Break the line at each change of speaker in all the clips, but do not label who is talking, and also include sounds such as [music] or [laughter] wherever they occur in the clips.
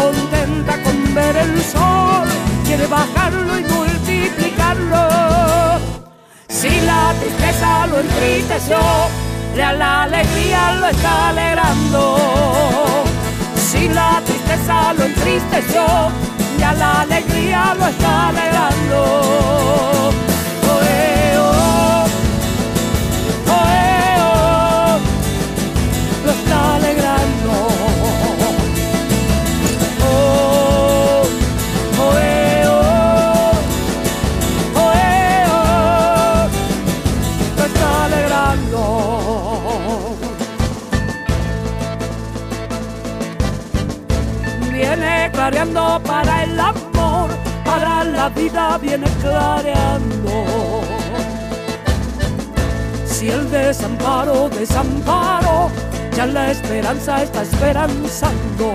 Contenta con ver el sol, quiere bajarlo y multiplicarlo. Si la tristeza lo entristeció, ya la alegría lo está alegrando. Si la tristeza lo entristeció, ya la alegría lo está alegrando. Para el amor, para la vida viene clareando. Si el desamparo, desamparo, ya la esperanza está esperanzando.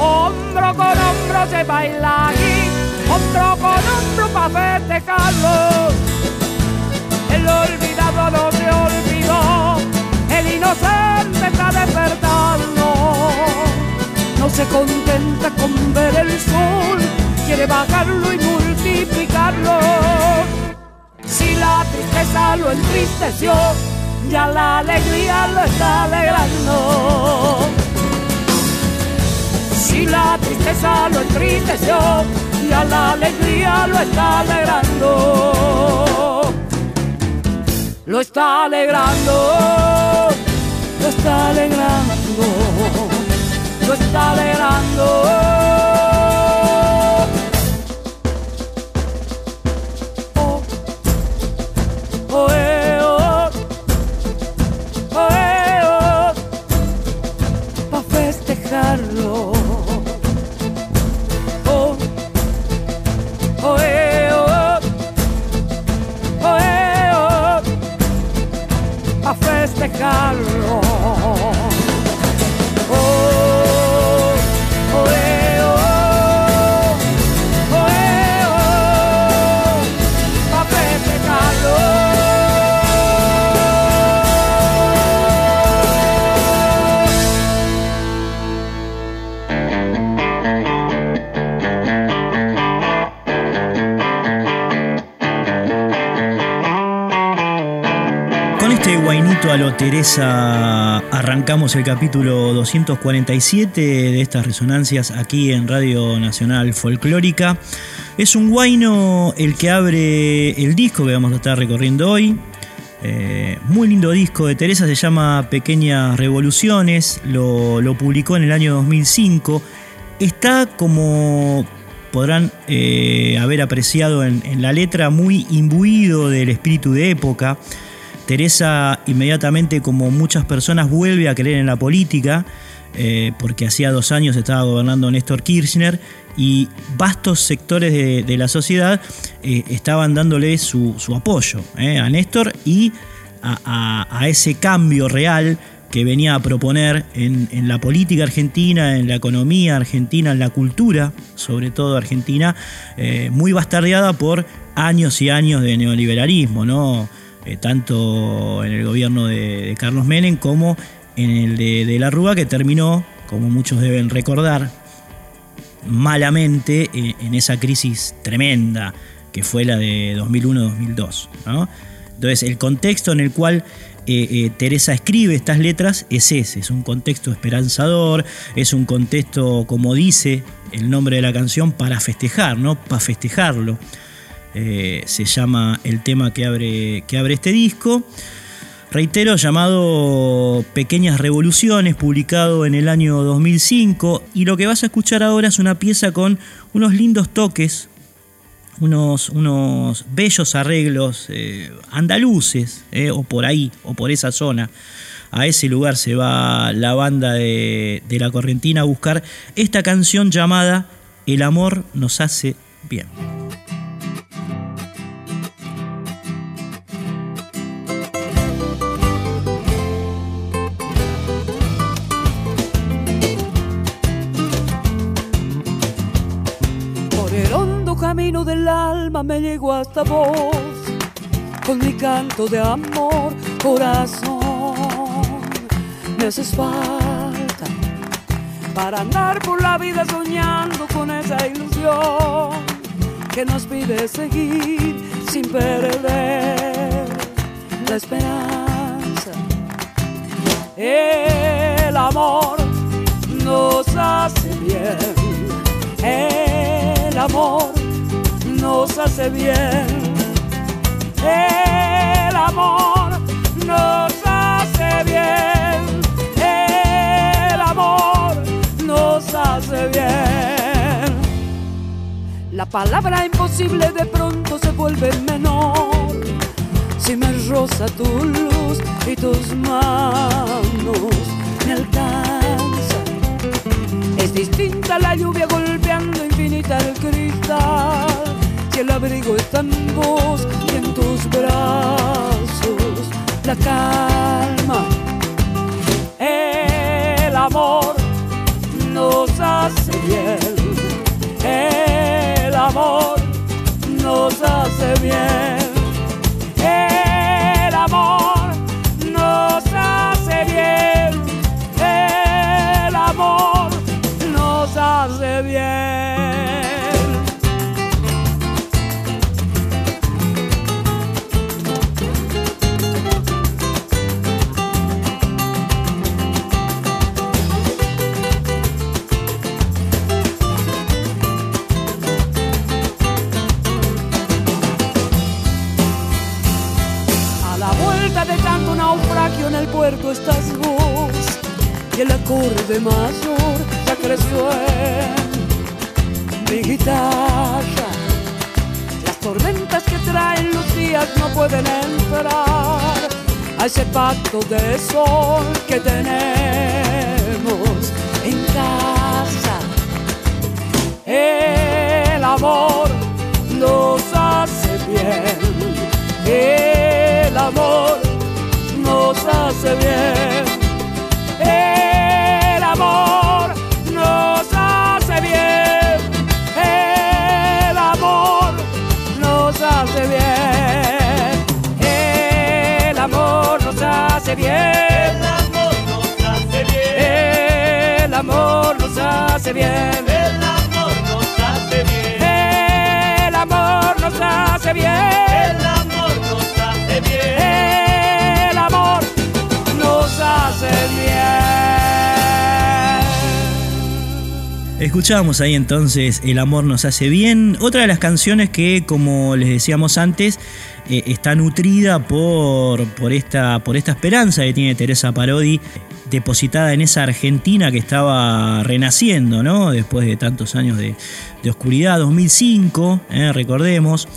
Hombro con hombro se baila aquí, hombro con hombro para festejarlo. El olvidado no se olvidó, el inocente está despertando se contenta con ver el sol, quiere bajarlo y multiplicarlo. Si la tristeza lo entristeció, ya la alegría lo está alegrando. Si la tristeza lo entristeció, ya la alegría lo está alegrando. Lo está alegrando, lo está alegrando lo está alegrando.
Teresa, arrancamos el capítulo 247 de estas resonancias aquí en Radio Nacional Folclórica. Es un guaino el que abre el disco que vamos a estar recorriendo hoy. Eh, muy lindo disco de Teresa, se llama Pequeñas Revoluciones, lo, publicó en el año 2005. Está como podrán eh, haber apreciado en, la letra muy imbuido del espíritu de época. Teresa inmediatamente, como muchas personas, vuelve a creer en la política, eh, porque hacía dos años estaba gobernando Néstor Kirchner y vastos sectores de, la sociedad eh, estaban dándole su, apoyo a Néstor y a ese cambio real que venía a proponer en, la política argentina, en la economía argentina, en la cultura, sobre todo argentina, eh, muy bastardeada por años y años de neoliberalismo, ¿no? Eh, tanto en el gobierno de, Carlos Menem como en el de, la Rúa, que terminó, como muchos deben recordar, malamente eh, en esa crisis tremenda que fue la de 2001-2002. Entonces, el contexto en el cual eh, Teresa escribe estas letras es ese, es un contexto esperanzador, es un contexto, como dice el nombre de la canción, para festejar, ¿no? Para festejarlo. Eh, se llama el tema que abre, que abre este disco. Reitero, llamado Pequeñas Revoluciones, publicado en el año 2005. Y lo que vas a escuchar ahora es una pieza con unos lindos toques, unos, unos bellos arreglos eh, andaluces, eh, o por ahí, o por esa zona. A ese lugar se va la banda de, de la Correntina a buscar esta canción llamada El amor nos hace bien.
Alma me llegó hasta vos, con mi canto de amor, corazón. Me haces falta para andar por la vida soñando con esa ilusión que nos pide seguir sin perder la esperanza. El amor nos hace bien. El amor nos hace bien. El amor nos hace bien. El amor nos hace bien. La palabra imposible de pronto se vuelve menor. Si me roza tu luz y tus manos me alcanzan. Es distinta la lluvia golpeando infinita el cristal abrigo está en vos y en tus brazos la calma. El amor nos hace bien, el amor nos hace bien, el amor nos hace bien, el amor nos hace bien. En el puerto estás vos y el acorde mayor ya creció en mi guitarra. Las tormentas que traen los días no pueden entrar a ese pacto de sol que tenemos en casa. El amor nos hace bien. El amor nos hace bien. El amor nos hace bien. El amor nos hace bien. El amor nos hace bien.
El amor nos hace bien.
El amor nos hace bien.
El amor nos hace bien.
El amor nos hace bien.
Hace bien.
Escuchábamos ahí entonces El amor nos hace bien, otra de las canciones que, como les decíamos antes, eh, está nutrida por, por, esta, por esta esperanza que tiene Teresa Parodi depositada en esa Argentina que estaba renaciendo, ¿no? Después de tantos años de, de oscuridad, 2005, ¿eh? recordemos.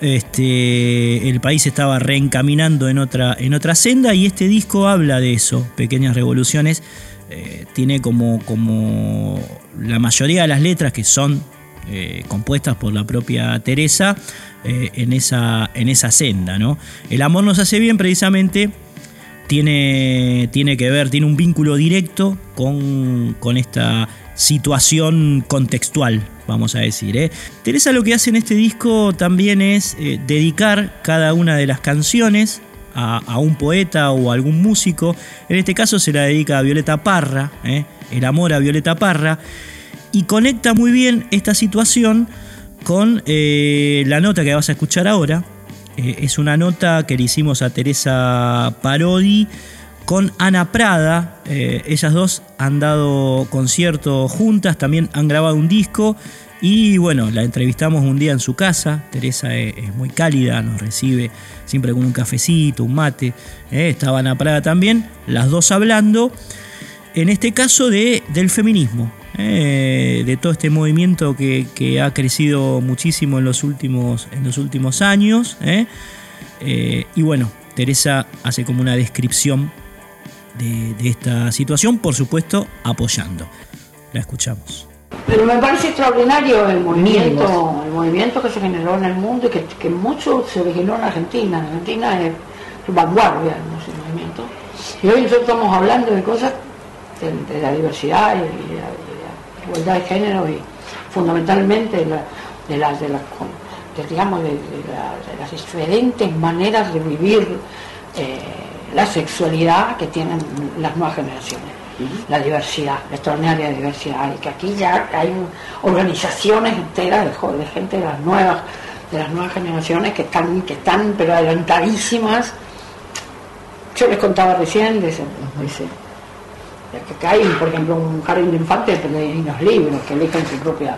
Este, el país estaba reencaminando en otra, en otra senda y este disco habla de eso, pequeñas revoluciones. Eh, tiene como, como la mayoría de las letras que son eh, compuestas por la propia Teresa eh, en, esa, en esa senda. ¿no? El amor nos hace bien precisamente tiene, tiene que ver, tiene un vínculo directo con, con esta situación contextual, vamos a decir. ¿eh? Teresa lo que hace en este disco también es eh, dedicar cada una de las canciones a, un poeta o a algún músico. En este caso se la dedica a Violeta Parra, ¿eh? el amor a Violeta Parra, y conecta muy bien esta situación con la nota que vas a escuchar ahora. Es una nota que le hicimos a Teresa Parodi con Ana Prada. Eh, ellas dos han dado conciertos juntas, también han grabado un disco. Y bueno, la entrevistamos un día en su casa. Teresa es, es muy cálida, nos recibe siempre con un cafecito, un mate. estaba Ana Prada también, las dos hablando. En este caso de, del feminismo, eh, de todo este movimiento que, que, ha crecido muchísimo en los últimos, en los últimos años. ¿eh? Eh, y bueno, Teresa hace como una descripción de, de, esta situación, por supuesto, apoyando. La escuchamos.
Pero me parece extraordinario el movimiento, el movimiento que se generó en el mundo y que, que mucho se originó en Argentina. En Argentina es vanguardia en ese movimiento. Y hoy nosotros estamos hablando de cosas de, de la diversidad y de la, de la, igualdad de género y fundamentalmente de, la, de, la, de, la, digamos, de, las diferentes maneras de vivir eh, la sexualidad que tienen las nuevas generaciones. Uh -huh. La diversidad, la extraordinaria diversidad, y que aquí ya hay organizaciones enteras de, de gente de las nuevas, de las nuevas generaciones que están, que están pero adelantadísimas. Yo les contaba recién de ese, de ese que hay, por ejemplo, un jardín de infantes que leen los libros, que eligen su propia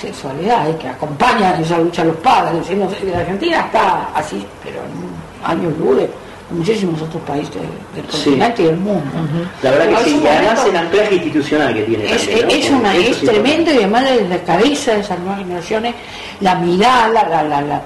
sexualidad y que acompañan esa lucha a los padres. Decimos, la Argentina está así, pero en años luz de muchísimos otros países del continente sí. y del mundo. Uh
-huh. La verdad que sí, y además el anclaje institucional que tiene.
Es,
también, ¿no?
es, una, es tremendo y además desde la cabeza de esas nuevas generaciones, la mirada, la, la, la,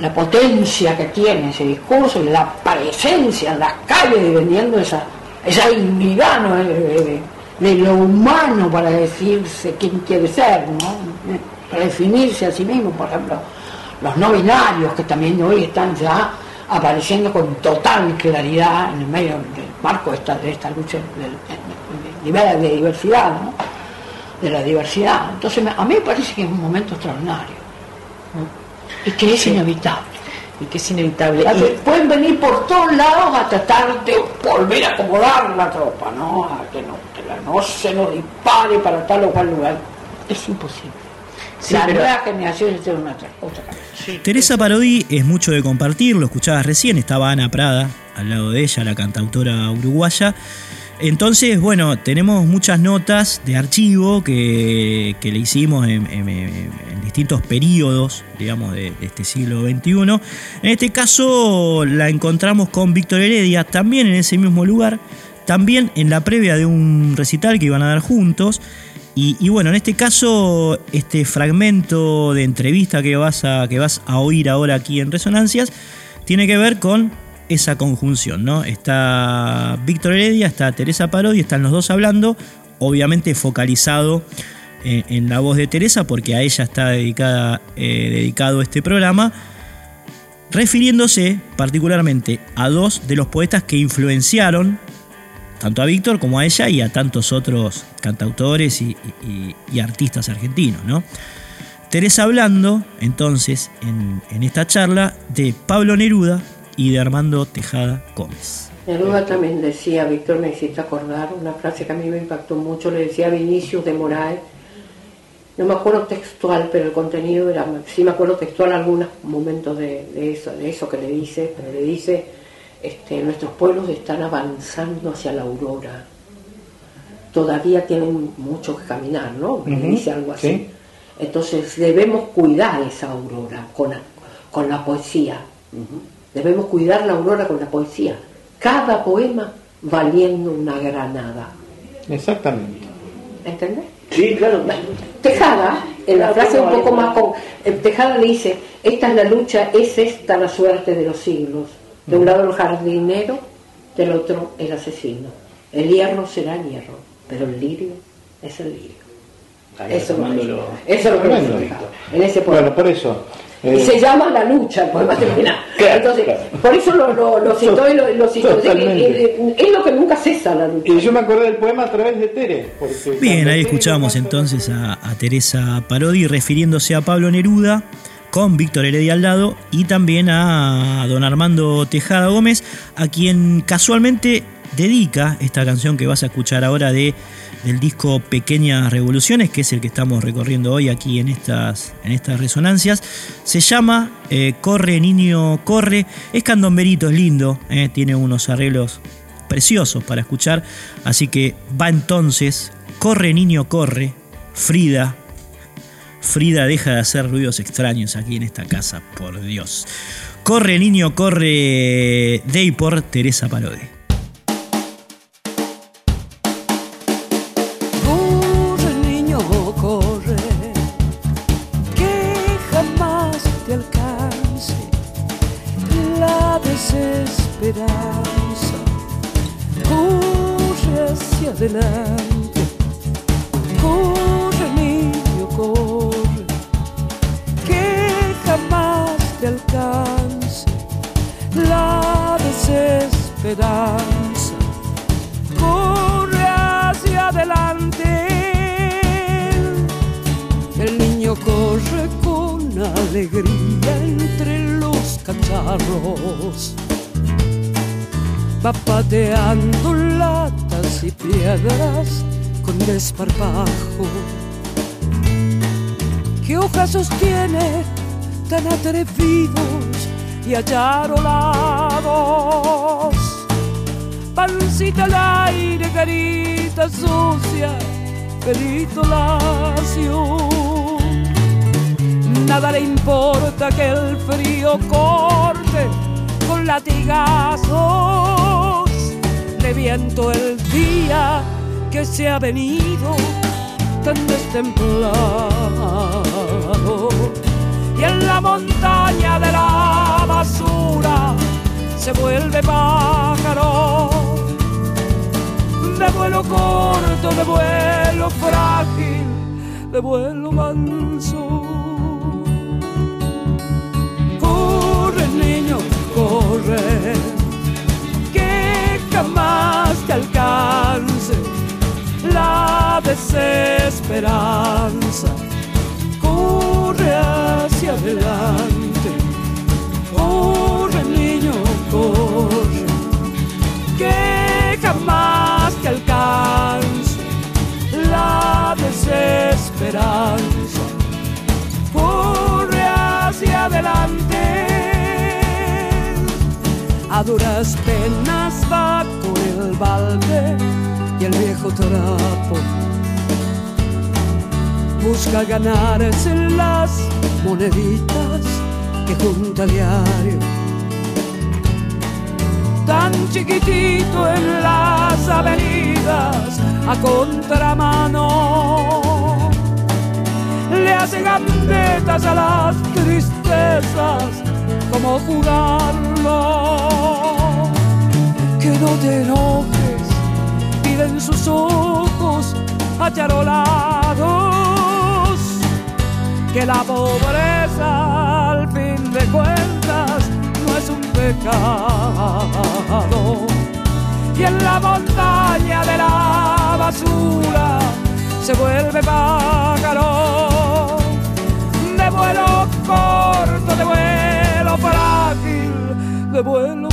la, potencia que tiene ese discurso y la presencia en las calles vendiendo esa esa dignidad ¿no? de, de, de, lo humano para decirse quién quiere ser, ¿no? para definirse a sí mismo, por ejemplo, los no binarios que también hoy están ya apareciendo con total claridad en el medio del marco de esta, de esta lucha del nivel de diversidad, ¿no? de la diversidad. Entonces a mí me parece que es un momento extraordinario ¿no? y que es sí. inevitable
y que es inevitable.
Y... Pueden venir por todos lados a tratar de volver a acomodar la tropa, ¿no? A que no, que la, no se nos dispare para tal o cual lugar. Es imposible. Sí, la pero... nueva generación es una otra cosa.
Sí. Teresa Parodi es mucho de compartir, lo escuchabas recién, estaba Ana Prada al lado de ella, la cantautora uruguaya. Entonces, bueno, tenemos muchas notas de archivo que, que le hicimos en, en, en, distintos periodos, digamos, de, de, este siglo XXI. En este caso la encontramos con Víctor Heredia, también en ese mismo lugar, también en la previa de un recital que iban a dar juntos. Y, bueno, en este caso, este fragmento de entrevista que vas, a, que vas a oír ahora aquí en Resonancias tiene que ver con esa conjunción, ¿no? Está Víctor Heredia, está Teresa Parodi, están los dos hablando, obviamente focalizado en, en la voz de Teresa, porque a ella está dedicada, eh, dedicado este programa, refiriéndose particularmente a dos de los poetas que influenciaron tanto a Víctor como a ella y a tantos otros cantautores y, artistas argentinos, ¿no? Teresa hablando, entonces, en, en esta charla, de Pablo Neruda, y de Armando Tejada Gómez.
Neruda también decía, Víctor me hiciste acordar una frase que a mí me impactó mucho, le decía a Vinicius de Moraes, no me acuerdo textual, pero el contenido era, sí me acuerdo textual algunos momentos de, de eso, de eso que le dice, pero le dice, este, nuestros pueblos están avanzando hacia la aurora, todavía tienen mucho que caminar, ¿no? Uh -huh. Le dice algo así. ¿Sí? Entonces debemos cuidar esa aurora con, con la poesía. Uh -huh. Debemos cuidar la aurora con la poesía. Cada poema
valiendo una granada.
Exactamente.
¿Entendés?
Sí, claro.
Tejada, en la frase un poco más con. eh, Tejada dice: Esta es la lucha, es esta la suerte de los siglos. De un lado el jardinero, del otro el asesino. El hierro será el hierro, pero el lirio es el lirio.
Ahí
Eso, es lo que-
tomándolo.
eso es lo que en ese poema.
Bueno, por eso.
Y
eh,
se llama La lucha el poema termina.
Claro,
Entonces,
claro.
por eso lo, lo, lo citó y lo, lo citó. Es,
Totalmente.
es- es lo que nunca cesa la lucha.
y yo me acordé del poema a través de Tere. porque
Bien, ahí escuchamos
lo
entonces a, a Teresa Parodi refiriéndose a Pablo Neruda con Víctor Heredia al lado y también a don Armando Tejada Gómez, a quien casualmente dedica esta canción que vas a escuchar ahora de, del disco Pequeñas Revoluciones, que es el que estamos recorriendo hoy aquí en estas, en estas resonancias. Se llama eh, Corre Niño Corre, es candomberito, es lindo, eh, tiene unos arreglos preciosos para escuchar. Así que va entonces, corre niño, corre, Frida. Frida deja de hacer ruidos extraños aquí en esta casa, por Dios. Corre niño, corre, de y por Teresa Parodi.
Tan atrevidos y acharolados? pancita al aire, carita sucia, pelito lacio. Nada le importa que el frío corte con latigazos. Le viento el día que se ha venido tan destemplado. Y en la montaña de la basura se vuelve pájaro de vuelo corto, de vuelo frágil, de vuelo manso. Corre, niño, corre, que jamás te alcance la desesperanza. Corre hacia adelante, corre, niño, corre que jamás te alcance la desesperanza. Corre hacia adelante. A duras penas va por el balde y el viejo trapo. Busca ganarse las moneditas que junta diario tan chiquitito en las avenidas a contramano. Le hace gambetas a las tristezas como jugarlo. Que no te enojes, piden sus ojos acharolados. Que la pobreza al fin de cuentas no es un pecado. Y en la montaña de la basura se vuelve pájaro. De vuelo corto, de vuelo frágil, de vuelo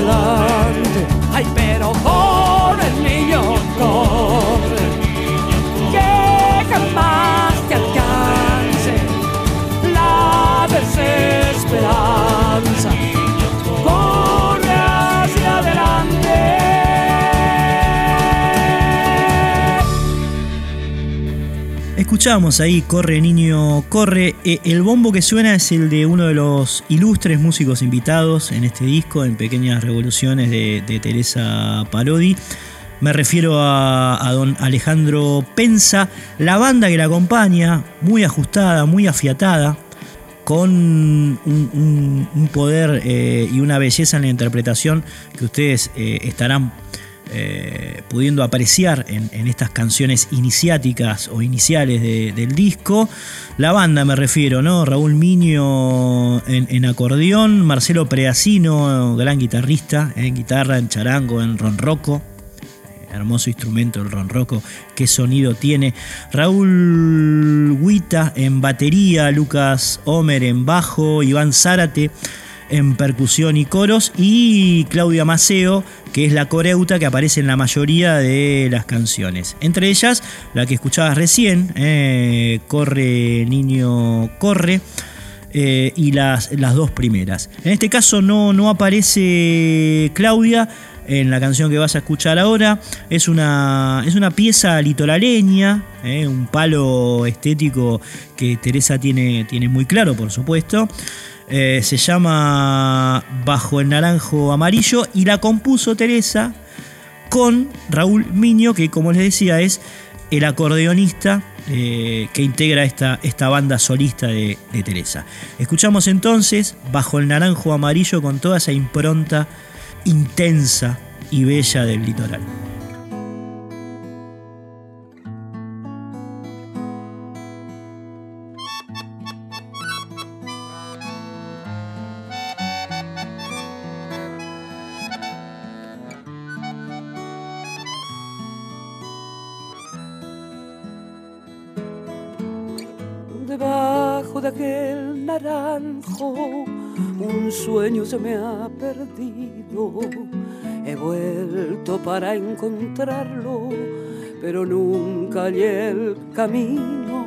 Love.
Escuchamos ahí Corre Niño Corre. Eh, el bombo que suena es el de uno de los ilustres músicos invitados en este disco, en Pequeñas Revoluciones de, Teresa Parodi. Me refiero a, don Alejandro Pensa, la banda que la acompaña, muy ajustada, muy afiatada, con un, poder eh, y una belleza en la interpretación que ustedes eh, estarán eh, pudiendo apreciar en, estas canciones iniciáticas o iniciales del disco. La banda me refiero, ¿no? Raúl Miño en, acordeón, Marcelo Preacino, gran guitarrista, en guitarra, en charango, en ronroco. Eh, hermoso instrumento el ronroco, qué sonido tiene. Raúl Huita en batería, Lucas Homer en bajo, Iván Zárate en percusión y coros, y Claudia Maceo, que es la coreuta que aparece en la mayoría de las canciones. Entre ellas, la que escuchabas recién, eh, Corre Niño Corre. Eh, y las, las, dos primeras. En este caso no, no aparece Claudia, en la canción que vas a escuchar ahora. Es una, es una pieza litoraleña, eh, un palo estético que Teresa tiene, tiene muy claro, por supuesto. Eh, se llama Bajo el Naranjo Amarillo y la compuso Teresa con Raúl Miño, que como les decía es el acordeonista eh, que integra esta, esta banda solista de, de, Teresa. Escuchamos entonces Bajo el Naranjo Amarillo con toda esa impronta intensa y bella del litoral.
Se me ha perdido. He vuelto para encontrarlo, pero nunca hallé el camino.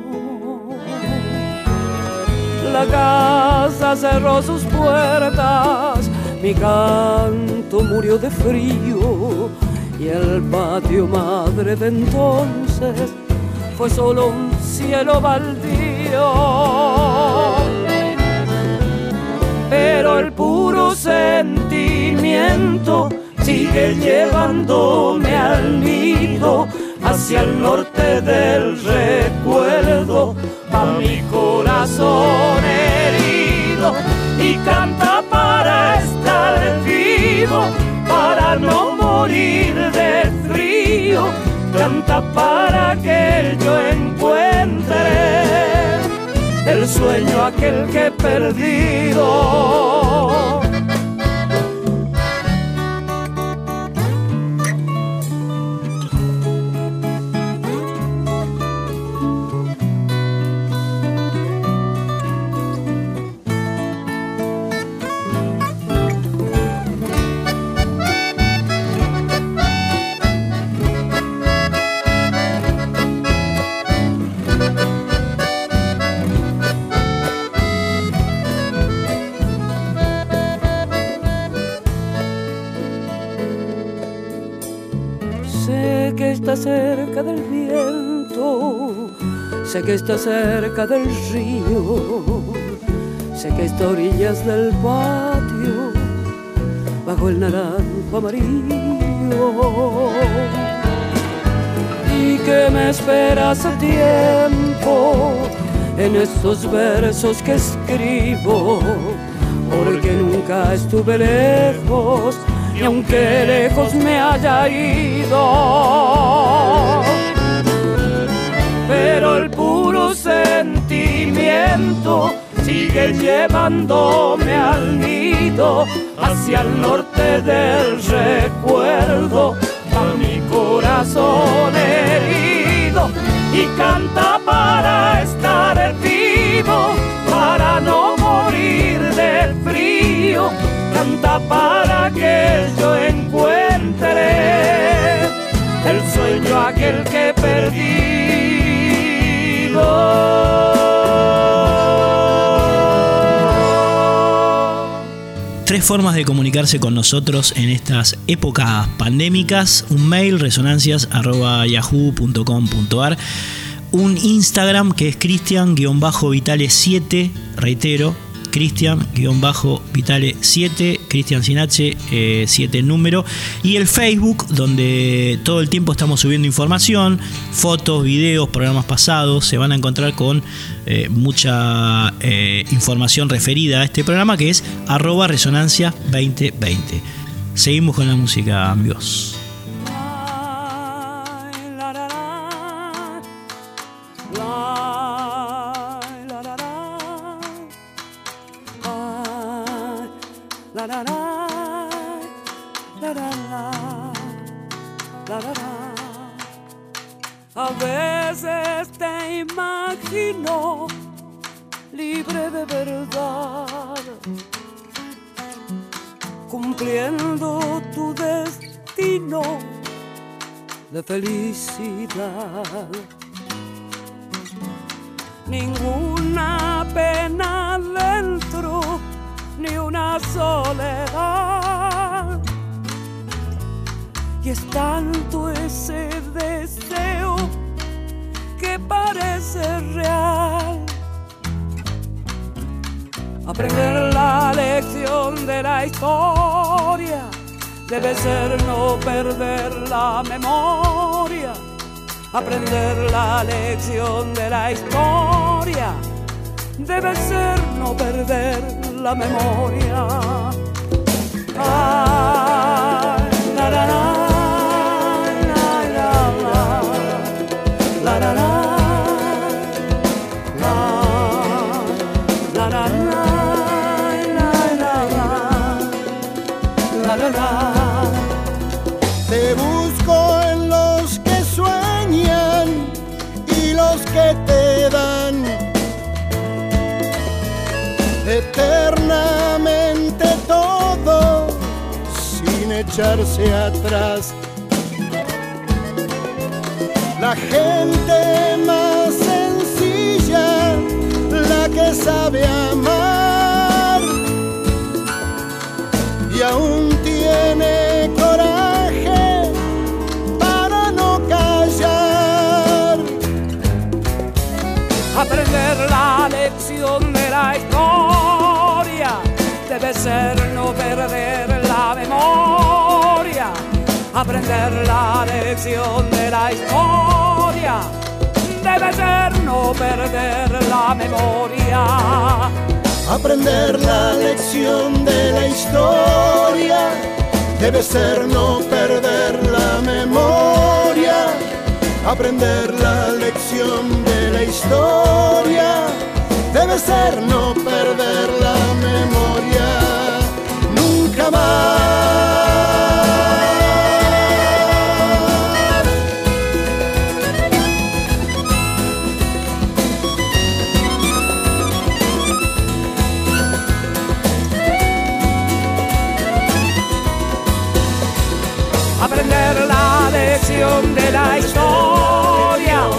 La casa cerró sus puertas, mi canto murió de frío y el patio madre de entonces fue solo un cielo baldío pero el puro sentimiento sigue llevándome al nido. Hacia el norte del recuerdo a mi corazón herido y canta para estar vivo para no morir de frío. Canta para que yo encuentre el sueño aquel que he perdido. Cerca del viento, sé que está cerca del río, sé que está a orillas del patio, bajo el naranjo amarillo. Y que me espera hace tiempo en estos versos que escribo, porque nunca estuve lejos y aunque lejos me haya ido. Pero el puro sentimiento sigue llevándome al nido, hacia el norte del recuerdo, a mi corazón herido y canta para estar vivo, para no morir de frío canta para que yo encuentre el sueño aquel que he perdido.
Tres formas de comunicarse con nosotros en estas épocas pandémicas. Un mail resonancias.yahoo.com.ar un Instagram que es Cristian-Vitale7, reitero, Cristian-Vitale7, Cristian sin H, 7 eh, número, y el Facebook, donde todo el tiempo estamos subiendo información, fotos, videos, programas pasados, se van a encontrar con eh, mucha eh, información referida a este programa que es arroba resonancia 2020. Seguimos con la música, amigos.
De la historia debe ser no perder la memoria.
Echarse atrás. La gente más sencilla, la que sabe amar y aún tiene coraje para no callar.
Aprender la lección de la historia debe ser no perder. Aprender la lección de la historia debe ser no perder la memoria.
Aprender la lección de la historia debe ser no perder la memoria. Aprender la lección de la historia debe ser no perder la memoria. Nunca más.
Lección de la historia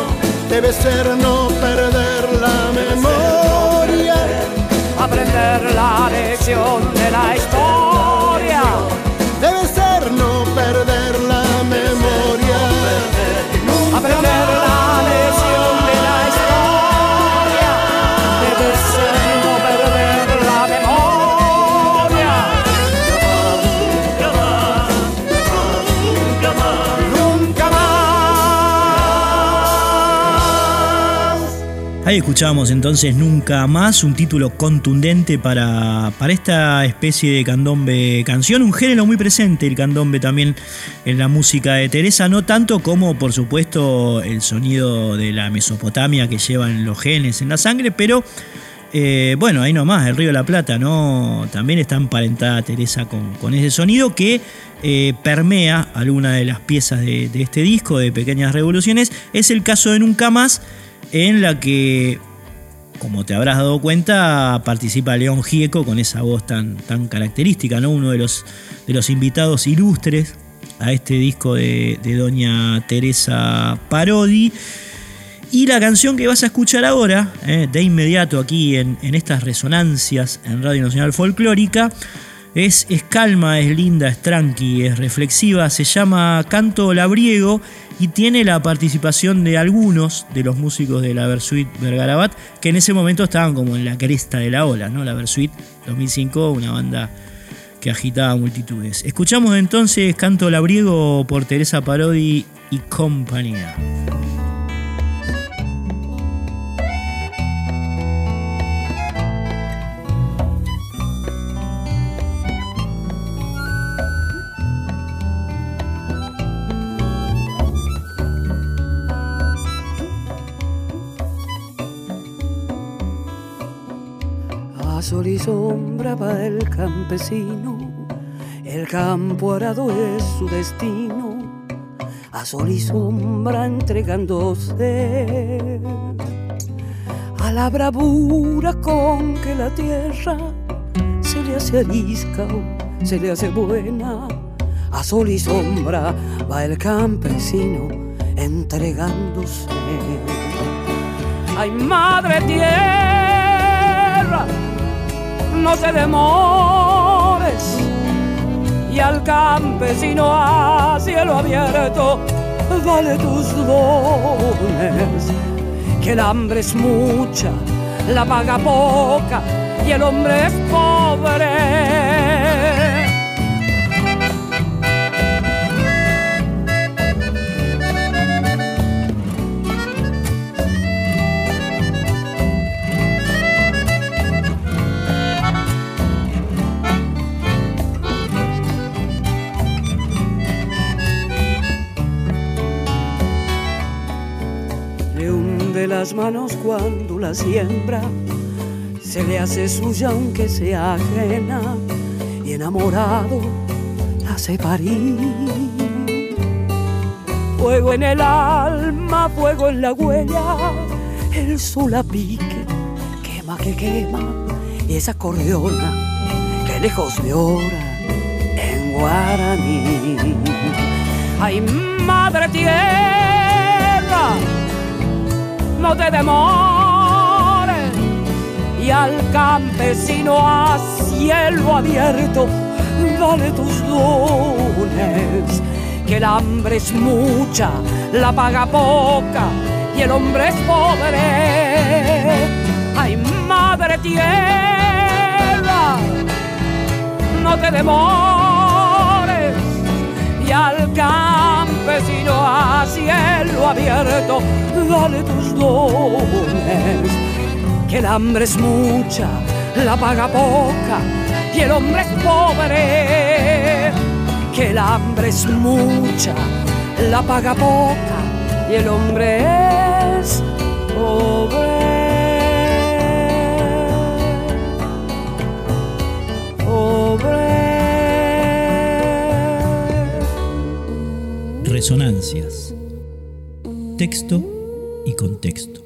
debe ser no perder la memoria.
Aprender la lección de la historia
Ahí escuchábamos entonces Nunca Más, un título contundente para, para esta especie de candombe canción, un género muy presente el candombe también en la música de Teresa, no tanto como por supuesto el sonido de la Mesopotamia que llevan los genes en la sangre, pero eh, bueno, ahí nomás, el Río de la Plata, ¿no? También está emparentada Teresa con, con ese sonido que eh, permea alguna de las piezas de este disco de Pequeñas Revoluciones. Es el caso de Nunca Más, en la que, como te habrás dado cuenta, participa León Gieco con esa voz tan, tan característica, ¿no? Uno de los, de los invitados ilustres a este disco de, Doña Teresa Parodi. Y la canción que vas a escuchar ahora, eh, de inmediato aquí en, en estas resonancias en Radio Nacional Folclórica, Es, calma, es linda, es tranqui, es reflexiva, se llama Canto Labriego y tiene la participación de algunos de los músicos de la Versuit Vergarabat que en ese momento estaban como en la cresta de la ola, ¿no? La Versuit 2005, una banda que agitaba multitudes. Escuchamos entonces Canto Labriego por Teresa Parodi y compañía.
Sol y sombra va el campesino, el campo arado es su destino, a sol y sombra entregándose a la bravura con que la tierra se le hace arisca o se le hace buena. A sol y sombra va el campesino entregándose. Ay, madre tierra, no te demores. Y al campesino a cielo abierto, dale tus dones. Que el hambre es mucha, la paga poca y el hombre es pobre. Las manos cuando la siembra, se le hace suya aunque sea ajena, y enamorado la hace parir. Fuego en el alma, fuego en la huella, el sol a pique, quema que quema, y esa cordiona que lejos llora en guaraní. Ay, madre tierra, no te demores y al campesino a cielo abierto dale tus dones que el hambre es mucha la paga poca y el hombre es pobre. Ay madre tierra no te demores y al campesino a cielo abierto dale tus dones, que el hambre es mucha, la paga poca y el hombre es pobre, que el hambre es mucha, la paga poca y el hombre es
Resonancias. Texto y contexto.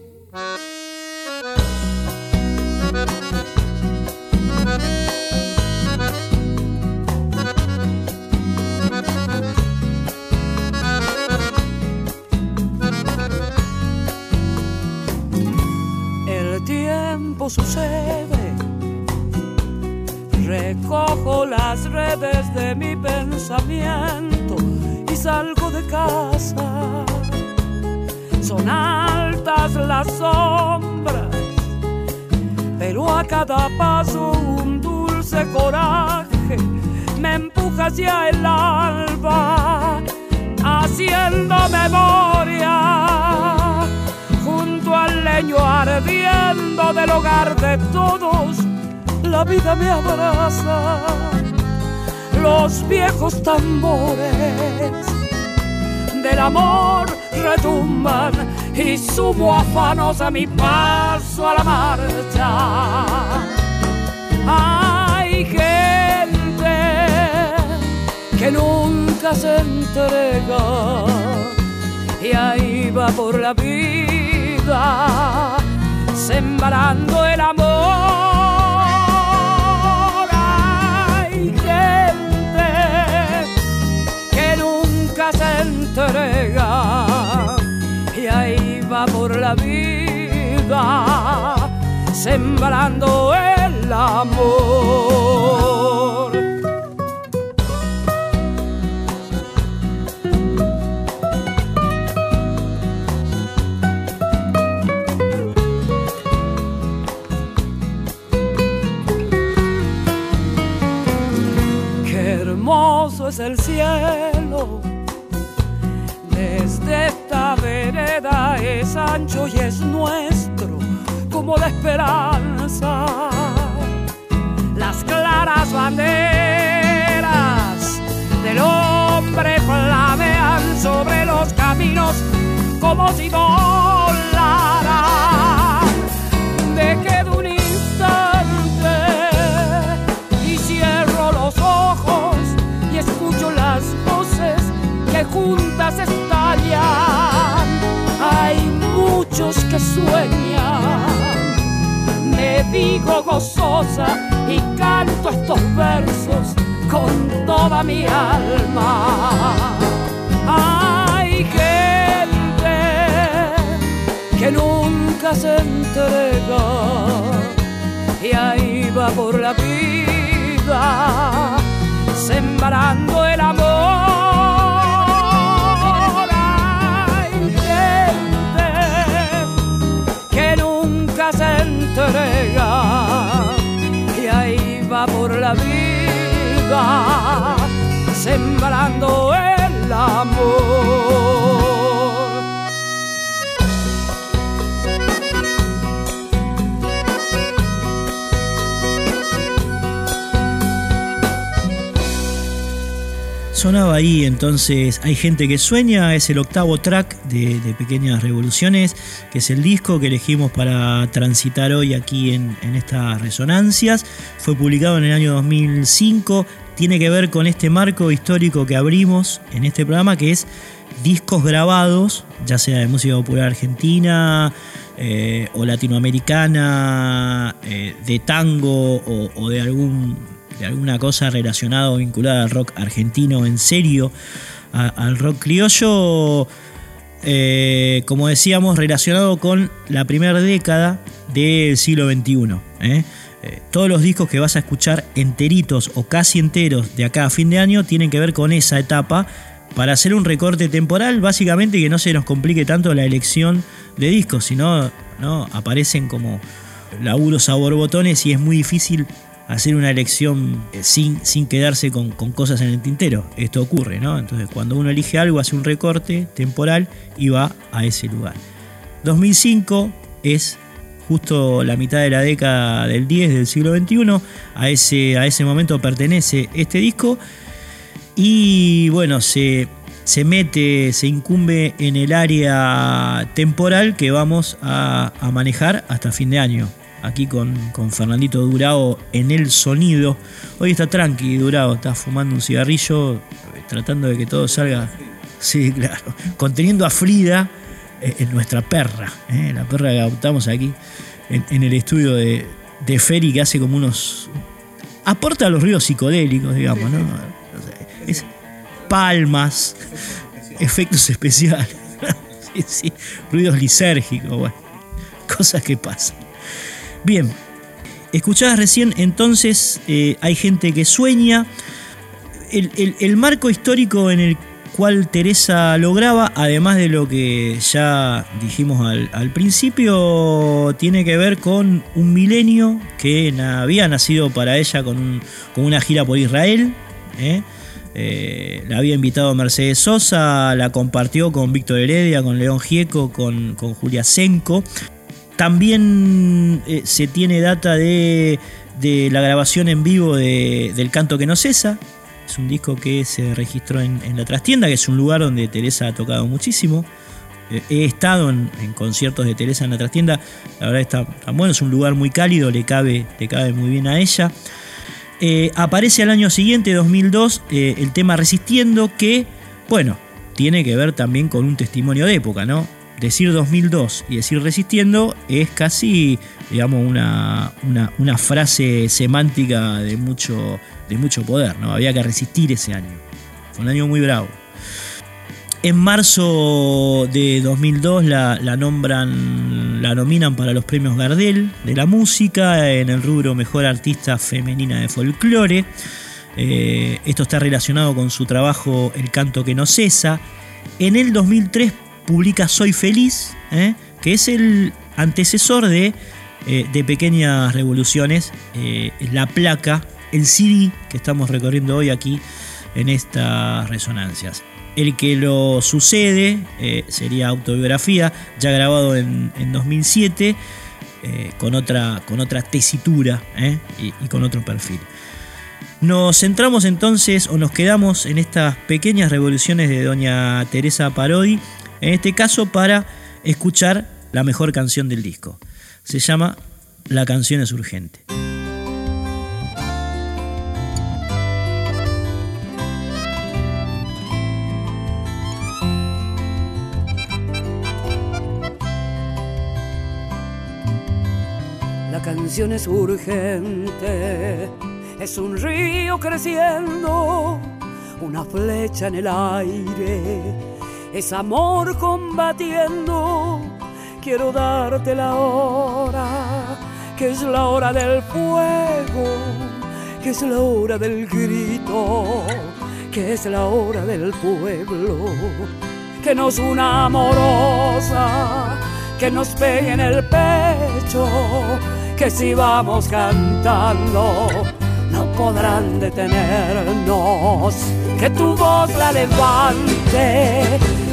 Hacia el alba, haciendo memoria junto al leño ardiendo del hogar de todos. La vida me abraza, los viejos tambores del amor retumban y sumo afanos a mi paso a la marcha. Hay gente que nunca se entrega y ahí va por la vida sembrando el amor. Hay gente que nunca se entrega ahí va por la vida sembrando el amor. Es el cielo. Desde esta vereda es ancho y es nuestro como la esperanza. Las claras banderas del hombre flamean sobre los caminos como si volaran. Me quedo juntas estallan. Hay muchos que sueñan. Me digo gozosa y canto estos versos con toda mi alma. Hay gente que nunca se entrega y ahí va por la vida sembrando el sembrando el amor.
Sonaba ahí entonces Hay gente que sueña, es el octavo track de, Pequeñas Revoluciones, que es el disco que elegimos para transitar hoy aquí en, en estas resonancias. Fue publicado en el año 2005, tiene que ver con este marco histórico que abrimos en este programa, que es discos grabados, ya sea de música popular argentina eh, o latinoamericana, eh, de tango o, de algún de alguna cosa relacionada o vinculada al rock argentino en serio, al rock criollo, eh, como decíamos, relacionado con la primera década del siglo XXI. Todos los discos que vas a escuchar enteritos o casi enteros de acá a fin de año tienen que ver con esa etapa para hacer un recorte temporal, básicamente que no se nos complique tanto la elección de discos, sino ¿no? aparecen como laburos a borbotones y es muy difícil hacer una elección eh, sin, sin quedarse con, con cosas en el tintero. Esto ocurre, ¿no? Entonces cuando uno elige algo hace un recorte temporal y va a ese lugar. 2005 es justo la mitad de la década del 10 del siglo XXI. A ese, a ese momento pertenece este disco. Y bueno, se, se mete, se incumbe en el área temporal que vamos a, manejar hasta fin de año. Aquí con, con Fernandito Durao en el sonido. Hoy está tranqui, Durao, está fumando un cigarrillo, tratando de que todo salga. Sí, claro. Conteniendo a Frida, en nuestra perra, eh, la perra que adoptamos aquí en, en el estudio de, de Ferry, que hace como unos. aporta los ríos psicodélicos, digamos, ¿no? Es palmas, efectos especiales, [laughs] sí, sí, ruidos lisérgicos, bueno, cosas que pasan. Bien, escuchabas recién entonces, eh, hay gente que sueña. El, el- el marco histórico en el cual Teresa lograba, además de lo que ya dijimos al, principio, tiene que ver con un milenio que había nacido para ella con, con una gira por Israel. ¿eh? Eh, la había invitado Mercedes Sosa, la compartió con Víctor Heredia, con León Gieco, con, con Julia Senco. También eh, se tiene data de, de la grabación en vivo de- del Canto que no cesa. Es un disco que se registró en, la trastienda, que es un lugar donde Teresa ha tocado muchísimo. Eh, he estado en, conciertos de Teresa en la trastienda. La verdad está, está bueno, es un lugar muy cálido, le cabe, le cabe muy bien a ella. Eh, aparece al año siguiente, 2002, eh, el tema Resistiendo, que, bueno, tiene que ver también con un testimonio de época, ¿no? Decir 2002 y decir Resistiendo es casi, digamos, una, una, frase semántica de mucho, de mucho poder, ¿no? Había que resistir ese año. Fue un año muy bravo. En marzo de 2002 la, la nombran, la nominan para los premios Gardel de la música en el rubro Mejor Artista Femenina de Folclore. Eh, esto está relacionado con su trabajo El canto que no cesa. En el 2003 publica Soy feliz, ¿eh? que es el antecesor de, eh, de Pequeñas Revoluciones, eh, la placa, el CD que estamos recorriendo hoy aquí en estas resonancias. El que lo sucede sería autobiografía, ya grabado en, 2007, eh, con, otra, con otra tesitura y con otro perfil. Nos centramos entonces o nos quedamos en estas pequeñas revoluciones de doña Teresa Parodi, en este caso para escuchar la mejor canción del disco. Se llama La canción es urgente.
La canción es urgente, es un río creciendo, una flecha en el aire, es amor combatiendo. Quiero darte la hora, que es la hora del fuego, que es la hora del grito, que es la hora del pueblo, que nos una amorosa, que nos pegue en el pecho que si vamos cantando no podrán detenernos. Que tu voz la levante,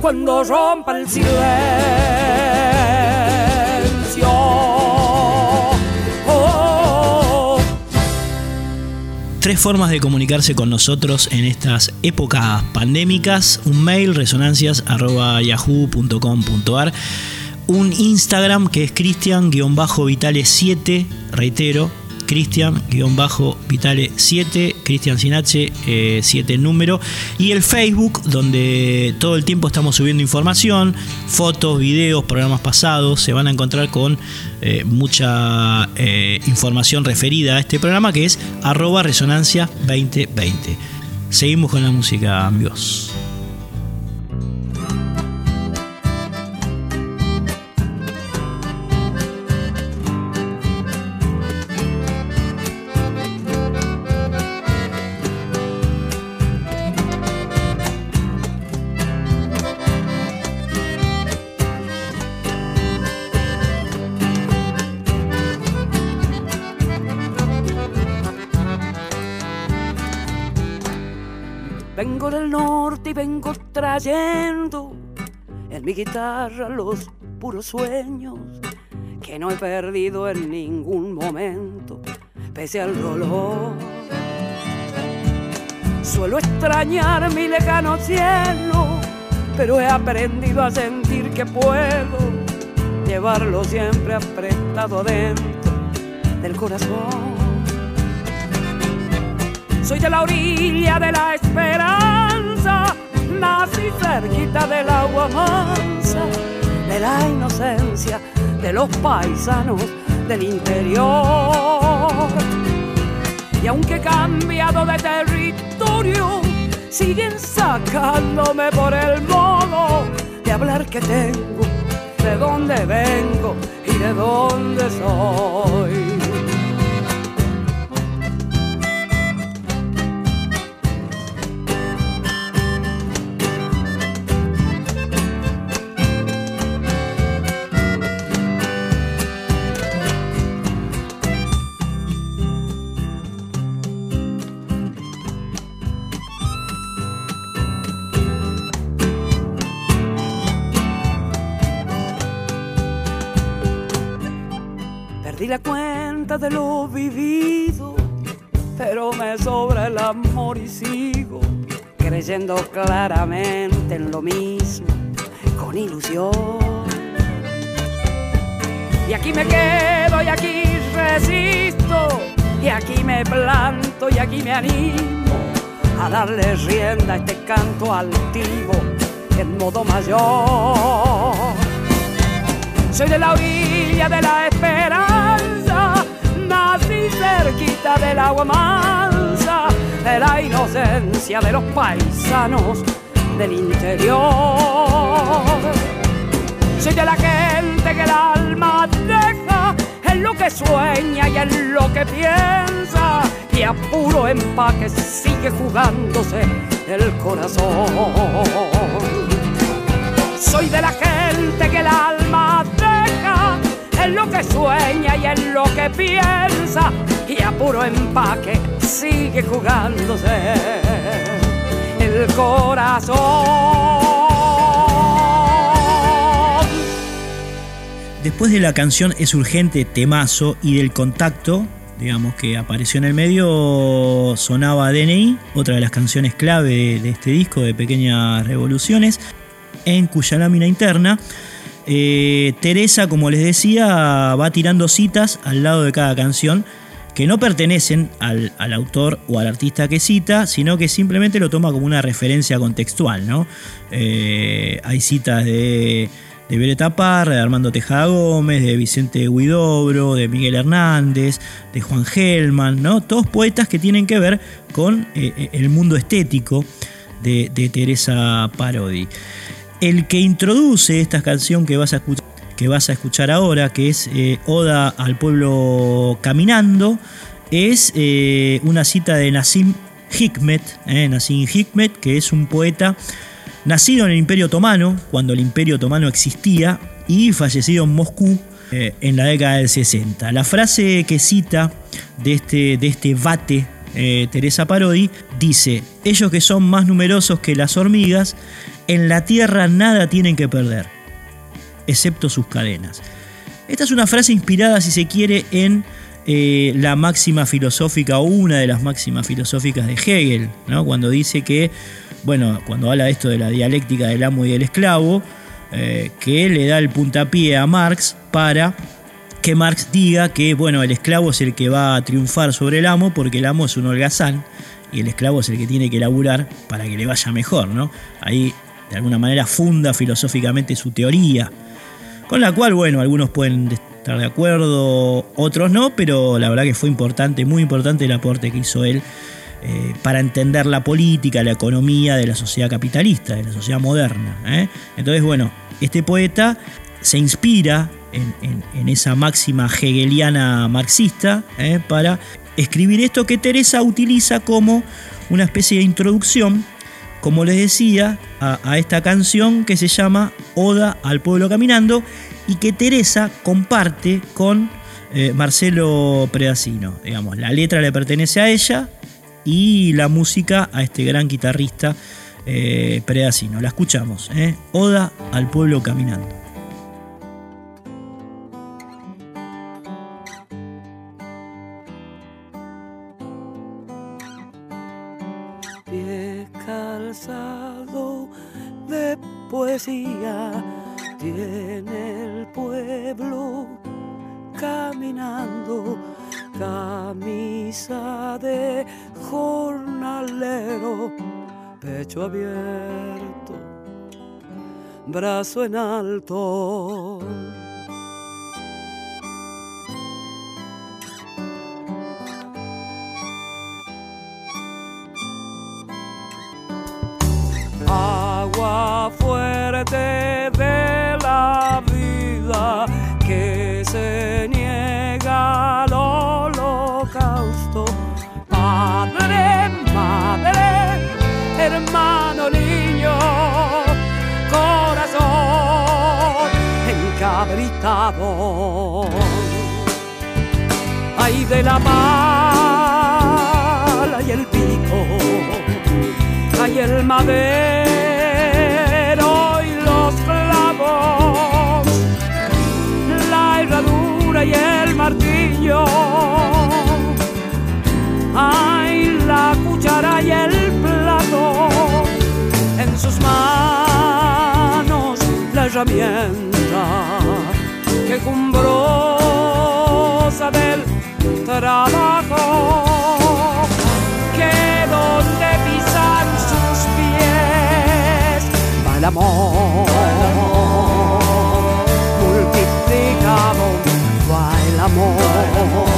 Cuando rompa el silencio.
tres formas de comunicarse con nosotros en estas épocas pandémicas. Un mail resonancias.yahoo.com.ar un Instagram que es cristian-vitale7, reitero, Cristian-Vitale7, Cristian sin H, 7 eh, número, y el Facebook, donde todo el tiempo estamos subiendo información, fotos, videos, programas pasados, se van a encontrar con eh, mucha eh, información referida a este programa que es arroba resonancia 2020. Seguimos con la música, amigos.
Trayendo en mi guitarra los puros sueños que no he perdido en ningún momento, pese al dolor. Suelo extrañar mi lejano cielo, pero he aprendido a sentir que puedo llevarlo siempre apretado adentro del corazón. Soy de la orilla de la esperanza, nací cerquita del agua mansa, de la inocencia de los paisanos del interior. Y aunque he cambiado de territorio, siguen sacándome por el modo de hablar que tengo, de dónde vengo y de dónde soy. De lo vivido, pero me sobra el amor y sigo creyendo claramente en lo mismo, con ilusión. Y aquí me quedo y aquí resisto, y aquí me planto y aquí me animo a darle rienda a este canto altivo en modo mayor. Soy de la orilla de la esperanza, nací cerquita del agua mansa, de la inocencia de los paisanos del interior. Soy de la gente que el alma deja en lo que sueña y en lo que piensa, y a puro empaque sigue jugándose el corazón. Soy de la gente que el alma en lo que sueña y en lo que piensa y a puro empaque sigue jugándose el corazón.
Después de la canción Es urgente, temazo y del contacto, digamos que apareció en el medio, sonaba DNI, otra de las canciones clave de este disco de Pequeñas Revoluciones, en cuya lámina interna eh, Teresa, como les decía, va tirando citas al lado de cada canción que no pertenecen al, autor o al artista que cita, sino que simplemente lo toma como una referencia contextual. ¿no? Eh, hay citas de, de Violeta Parra, de Armando Tejada Gómez, de Vicente Huidobro, de Miguel Hernández, de Juan Gelman, ¿no? todos poetas que tienen que ver con eh, el mundo estético de, de Teresa Parodi. El que introduce esta canción que vas a escuchar, que vas a escuchar ahora, que es eh, Oda al pueblo caminando, es eh, una cita de Nassim Hikmet, eh, Nassim Hikmet, que es un poeta nacido en el Imperio Otomano, cuando el Imperio Otomano existía, y fallecido en Moscú en la década del 60. La frase que cita de este, de este bate Teresa Parodi dice, ellos que son más numerosos que las hormigas, en la tierra nada tienen que perder, excepto sus cadenas. Esta es una frase inspirada, si se quiere, en eh, la máxima filosófica o una de las máximas filosóficas de Hegel, ¿no? cuando dice que, bueno, cuando habla de esto de la dialéctica del amo y del esclavo, eh, que le da el puntapié a Marx para que Marx diga que, bueno, el esclavo es el que va a triunfar sobre el amo porque el amo es un holgazán y el esclavo es el que tiene que laburar para que le vaya mejor, ¿no? Ahí de alguna manera funda filosóficamente su teoría, con la cual, bueno, algunos pueden estar de acuerdo, otros no, pero la verdad que fue importante, muy importante el aporte que hizo él eh, para entender la política, la economía de la sociedad capitalista, de la sociedad moderna. ¿eh? Entonces, bueno, este poeta se inspira en, esa máxima hegeliana marxista ¿eh? para escribir esto que Teresa utiliza como una especie de introducción como les decía, a, esta canción que se llama Oda al pueblo caminando y que Teresa comparte con eh, Marcelo Predacino. Digamos, la letra le pertenece a ella y la música a este gran guitarrista eh, Predacino. La escuchamos, ¿eh? Oda al pueblo caminando.
Pecho abierto, brazo en alto. Madero y los clavos, la herradura y el martillo, ay la cuchara y el plato, en sus manos la herramienta que cumbrosa del trabajo amor. Multiplicado el amor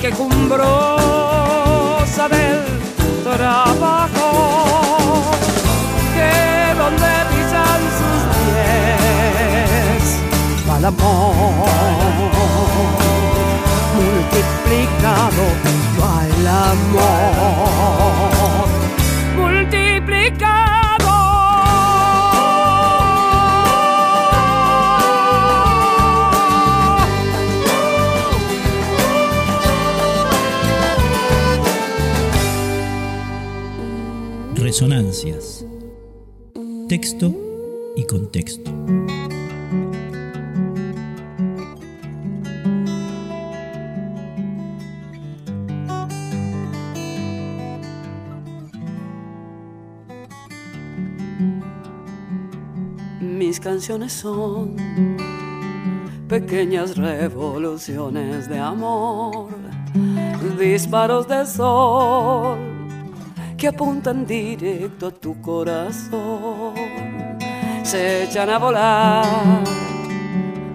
que cumbrosa del trabajo que donde pisan sus pies va el amor multiplicado va el amor multiplicado
Resonancias. Texto y contexto.
Mis canciones son pequeñas revoluciones de amor, disparos de sol que apuntan directo a tu corazón, se echan a volar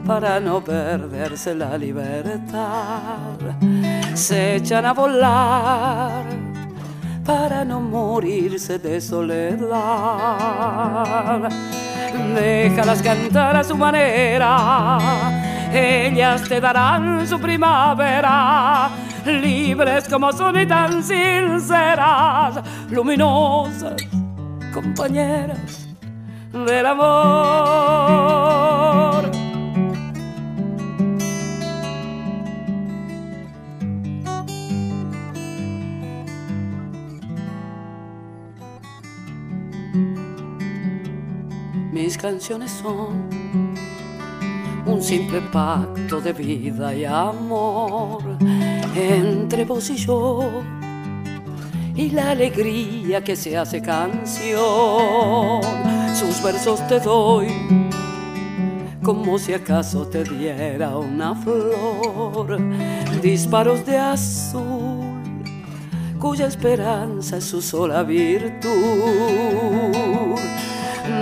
para no perderse la libertad, se echan a volar para no morirse de soledad. Déjalas cantar a su manera, ellas te darán su primavera, libres como son y tan sinceras, luminosas, compañeras del amor. Mis canciones son un simple pacto de vida y amor entre vos y yo y la alegría que se hace canción. Sus versos te doy como si acaso te diera una flor, disparos de azul cuya esperanza es su sola virtud.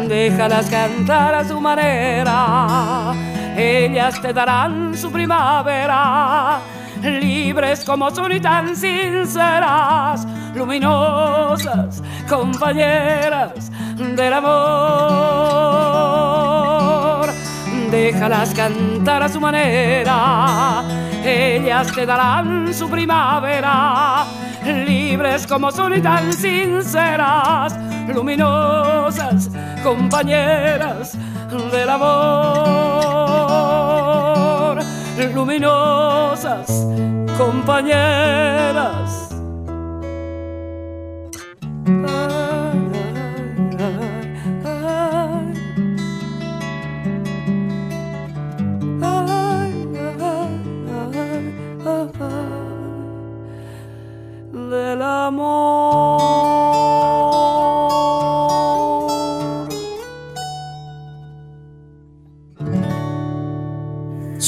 Déjalas cantar a su manera, ellas te darán su primavera, libres como son y tan sinceras, luminosas, compañeras del amor. Déjalas cantar a su manera, ellas te darán su primavera, libres como son y tan sinceras, luminosas, compañeras del amor, luminosas compañeras.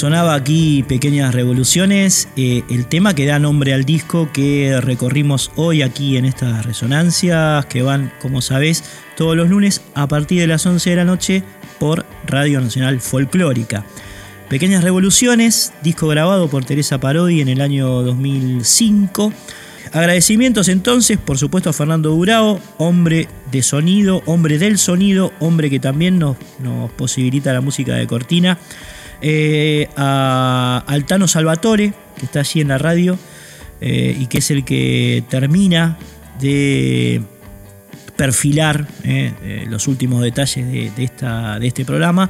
Sonaba aquí Pequeñas Revoluciones, eh, el tema que da nombre al disco que recorrimos hoy aquí en estas resonancias, que van, como sabés, todos los lunes a partir de las 11 de la noche por Radio Nacional Folclórica. Pequeñas Revoluciones, disco grabado por Teresa Parodi en el año 2005. Agradecimientos entonces, por supuesto, a Fernando Durao, hombre de sonido, hombre del sonido, hombre que también nos, nos posibilita la música de cortina. Eh, a Altano Salvatore, que está allí en la radio eh, y que es el que termina de perfilar eh, los últimos detalles de, de esta, de este programa.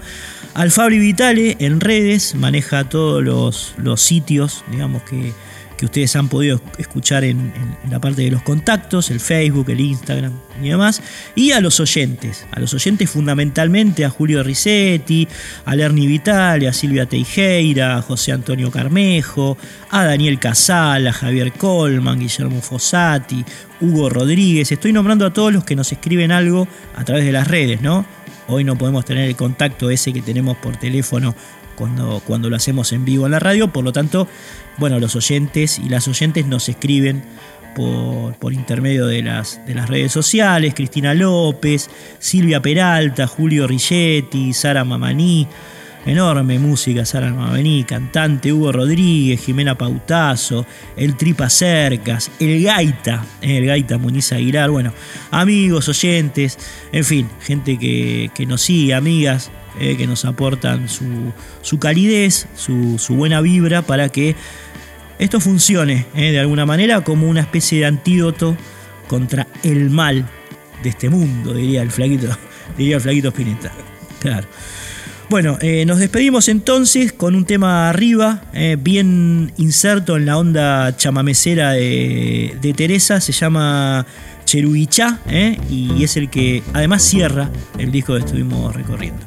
Al Fabri Vitale en redes maneja todos los, los sitios, digamos que, que ustedes han podido escuchar en, la parte de los contactos, el Facebook, el Instagram y demás. Y a los oyentes, a los oyentes fundamentalmente a Julio Risetti, a Lerny Vitale, a Silvia Teijeira, a José Antonio Carmejo, a Daniel Casal, a Javier Colman, Guillermo Fossati, Hugo Rodríguez. Estoy nombrando a todos los que nos escriben algo a través de las redes, ¿no? Hoy no podemos tener el contacto ese que tenemos por teléfono cuando, cuando lo hacemos en vivo en la radio, por lo tanto, bueno, los oyentes y las oyentes nos escriben por, por intermedio de las, de las redes sociales, Cristina López, Silvia Peralta, Julio Rigetti, Sara Mamaní, enorme música, Sara Mamaní, cantante, Hugo Rodríguez, Jimena Pautazo, el Tripa Cercas, el Gaita, eh, el Gaita Muniz Aguilar, bueno, amigos, oyentes, en fin, gente que, que nos sigue, amigas, eh, que nos aportan su, su calidez, su, buena vibra para que esto funcione eh, de alguna manera como una especie de antídoto contra el mal de este mundo, diría el flaquito, [laughs] diría el flaquito Spinetta. Claro. Bueno, eh, nos despedimos entonces con un tema arriba, bien inserto en la onda chamamecera de, Teresa, se llama Cheruichá, y es el que además cierra el disco que estuvimos recorriendo.